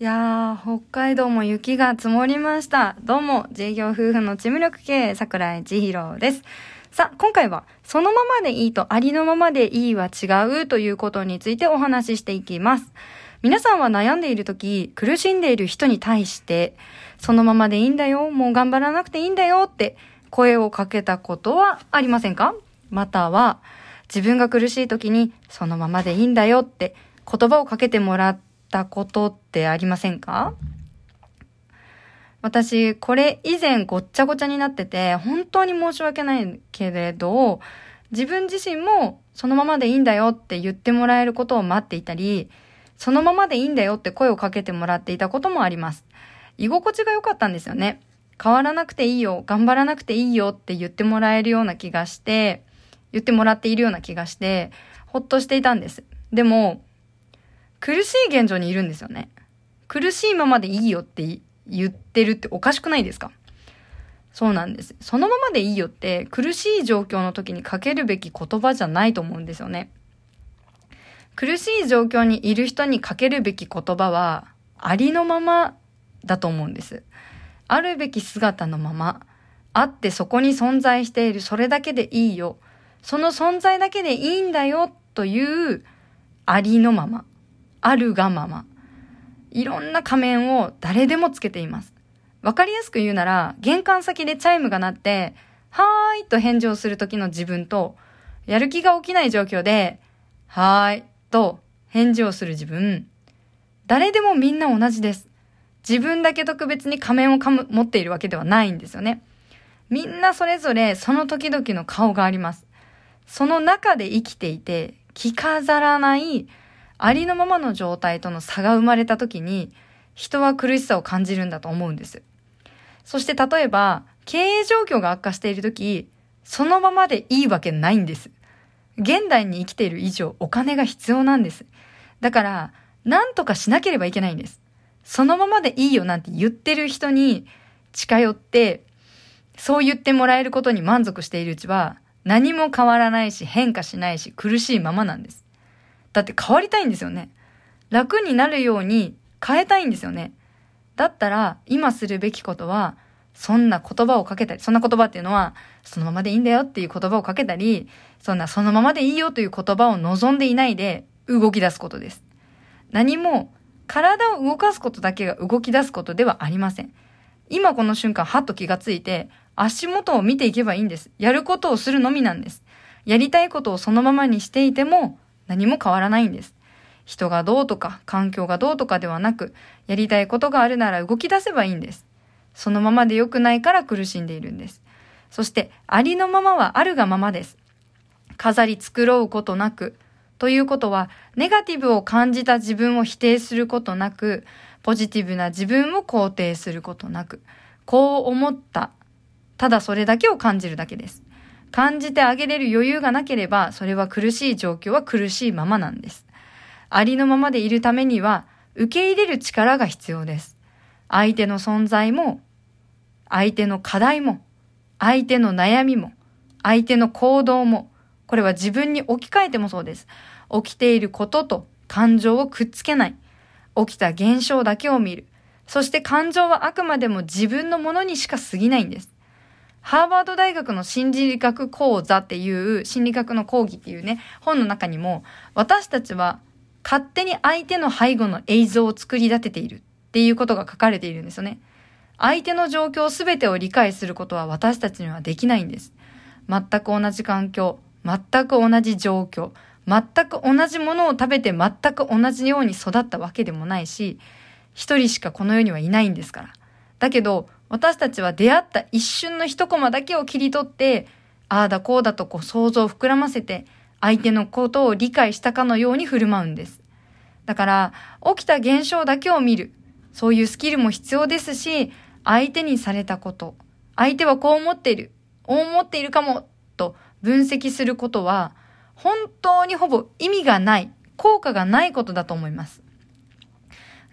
いやー、北海道も雪が積もりました。どうも、自営業夫婦のチーム力系、桜井千尋です。さあ、今回は、そのままでいいとありのままでいいは違うということについてお話ししていきます。皆さんは悩んでいる時、苦しんでいる人に対して、そのままでいいんだよ、もう頑張らなくていいんだよって声をかけたことはありませんか？または、自分が苦しい時に、そのままでいいんだよって言葉をかけてもらって、ったことってありませんか？私、これ以前ごっちゃごちゃになってて、本当に申し訳ないけれど、自分自身もそのままでいいんだよって言ってもらえることを待っていたり、そのままでいいんだよって声をかけてもらっていたこともあります。居心地が良かったんですよね。変わらなくていいよ、頑張らなくていいよって言ってもらえるような気がして、言ってもらっているような気がして、ほっとしていたんです。でも、苦しい現状にいるんですよね。苦しいままでいいよって言ってるっておかしくないですか？そうなんです。そのままでいいよって苦しい状況の時にかけるべき言葉じゃないと思うんですよね。苦しい状況にいる人にかけるべき言葉はありのままだと思うんです。あるべき姿のまま、あってそこに存在しているそれだけでいいよ。その存在だけでいいんだよというありのまま。あるがまま。いろんな仮面を誰でもつけています。わかりやすく言うなら、玄関先でチャイムが鳴って、はーいと返事をする時の自分と、やる気が起きない状況で、はーいと返事をする自分。誰でもみんな同じです。自分だけ特別に仮面をかむ持っているわけではないんですよね。みんなそれぞれその時々の顔があります。その中で生きていて、着飾らないありのままの状態との差が生まれた時に、人は苦しさを感じるんだと思うんです。そして例えば、経営状況が悪化している時、そのままでいいわけないんです。現代に生きている以上、お金が必要なんです。だから、何とかしなければいけないんです。そのままでいいよなんて言ってる人に近寄って、そう言ってもらえることに満足しているうちは、何も変わらないし変化しないし苦しいままなんです。だって変わりたいんですよね。楽になるように変えたいんですよね。だったら、今するべきことは、そんな言葉をかけたり、そんな言葉っていうのは、そのままでいいんだよっていう言葉をかけたり、そんなそのままでいいよという言葉を望んでいないで動き出すことです。何も体を動かすことだけが動き出すことではありません。今この瞬間、はっと気がついて、足元を見ていけばいいんです。やることをするのみなんです。やりたいことをそのままにしていても、何も変わらないんです。人がどうとか、環境がどうとかではなく、やりたいことがあるなら動き出せばいいんです。そのままで良くないから苦しんでいるんです。そして、ありのままはあるがままです。飾り繕うことなく、ということは、ネガティブを感じた自分を否定することなく、ポジティブな自分を肯定することなく、こう思った。ただそれだけを感じるだけです。感じてあげれる余裕がなければ、それは苦しい状況は苦しいままなんです。ありのままでいるためには、受け入れる力が必要です。相手の存在も、相手の課題も、相手の悩みも、相手の行動も、これは自分に置き換えてもそうです。起きていることと感情をくっつけない。起きた現象だけを見る。そして感情はあくまでも自分のものにしか過ぎないんです。ハーバード大学の心理学講座っていう心理学の講義っていうね、本の中にも、私たちは勝手に相手の背後の映像を作り立てているっていうことが書かれているんですよね。相手の状況すべてを理解することは私たちにはできないんです。全く同じ環境、全く同じ状況、全く同じものを食べて全く同じように育ったわけでもないし、一人しかこの世にはいないんですから。だけど、私たちは出会った一瞬の一コマだけを切り取って、ああだこうだとこう想像を膨らませて、相手のことを理解したかのように振る舞うんです。だから、起きた現象だけを見る。そういうスキルも必要ですし、相手にされたこと、相手はこう思っている、思っているかも、と分析することは、本当にほぼ意味がない、効果がないことだと思います。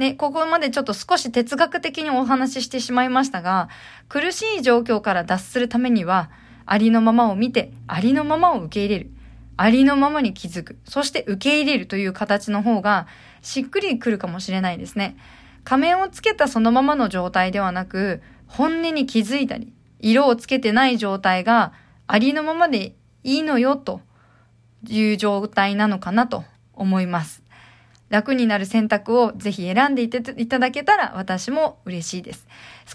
ね、ここまでちょっと少し哲学的にお話ししてしまいましたが、苦しい状況から脱するためには、ありのままを見て、ありのままを受け入れる。ありのままに気づく。そして受け入れるという形の方が、しっくりくるかもしれないですね。仮面をつけたそのままの状態ではなく、本音に気づいたり、色をつけてない状態がありのままでいいのよという状態なのかなと思います。楽になる選択をぜひ選んでいただけたら私も嬉しいです。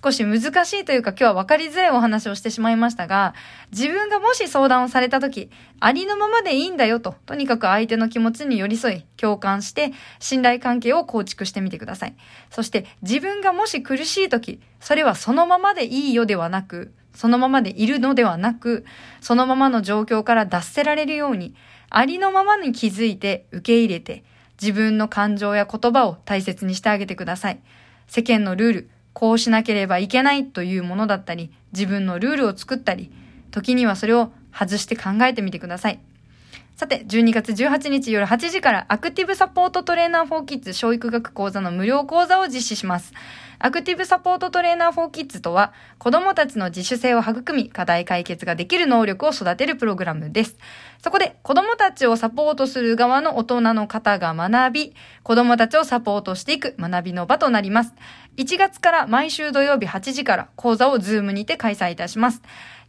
少し難しいというか今日は分かりづらいお話をしてしまいましたが、自分がもし相談をされた時、ありのままでいいんだよと、とにかく相手の気持ちに寄り添い、共感して、信頼関係を構築してみてください。そして自分がもし苦しい時、それはそのままでいいよではなく、そのままでいるのではなく、そのままの状況から脱せられるように、ありのままに気づいて受け入れて、自分の感情や言葉を大切にしてあげてください。世間のルール、こうしなければいけないというものだったり、自分のルールを作ったり、時にはそれを外して考えてみてください。さて、12月18日夜8時からアクティブサポートトレーナー4キッズ教育学講座の無料講座を実施します。アクティブサポートトレーナー4キッズとは、子供たちの自主性を育み、課題解決ができる能力を育てるプログラムです。そこで、子供たちをサポートする側の大人の方が学び、子供たちをサポートしていく学びの場となります。1月から毎週土曜日8時から講座をズームにて開催いたします。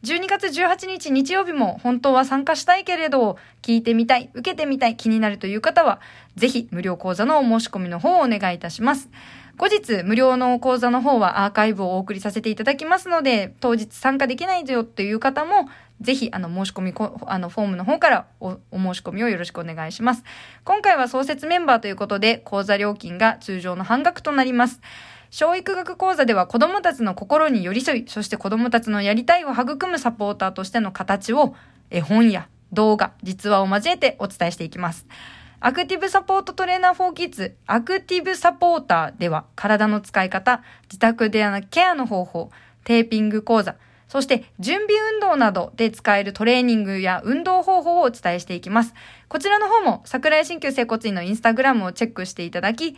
12月18日日曜日も本当は参加したいけれど、聞いてみたい、受けてみたい、気になるという方は、ぜひ無料講座のお申し込みの方をお願いいたします。後日、無料の講座の方はアーカイブをお送りさせていただきますので、当日参加できないよっていう方も、ぜひ、あの、申し込み、あの、フォームの方からおお申し込みをよろしくお願いします。今回は創設メンバーということで、講座料金が通常の半額となります。教育学講座では子供たちの心に寄り添い、そして子供たちのやりたいを育むサポーターとしての形を絵本や動画、実話を交えてお伝えしていきます。アクティブサポートトレーナー4キッズ、アクティブサポーターでは体の使い方、自宅でのケアの方法、テーピング講座、そして準備運動などで使えるトレーニングや運動方法をお伝えしていきます。こちらの方も桜井鍼灸整骨院のインスタグラムをチェックしていただき、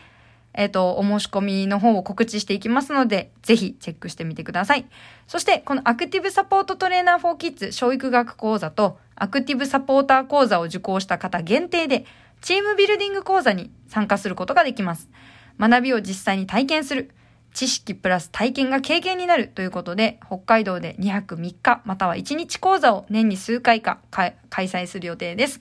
えっ、ー、と、お申し込みの方を告知していきますので、ぜひチェックしてみてください。そして、このアクティブサポートトレーナー4キッズ教育学講座と、アクティブサポーター講座を受講した方限定で、チームビルディング講座に参加することができます。学びを実際に体験する。知識プラス体験が経験になるということで、北海道で2泊3日または1日講座を年に数回か開催する予定です。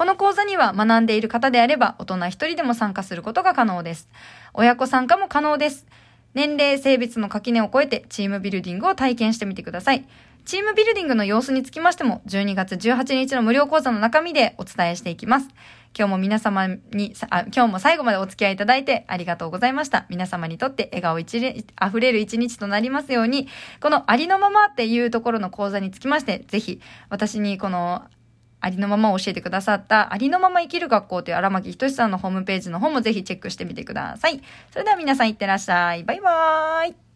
この講座には学んでいる方であれば大人一人でも参加することが可能です。親子参加も可能です。年齢、性別の垣根を越えてチームビルディングを体験してみてください。チームビルディングの様子につきましても、12月18日の無料講座の中身でお伝えしていきます。今日も皆様に、あ今日も最後までお付き合いいただいてありがとうございました。皆様にとって笑顔一溢れる一日となりますように、このありのままっていうところの講座につきまして、ぜひ私にこのありのままを教えてくださった、ありのまま生きる学校という荒牧仁さんのホームページの方もぜひチェックしてみてください。それでは皆さんいってらっしゃい。バイバーイ。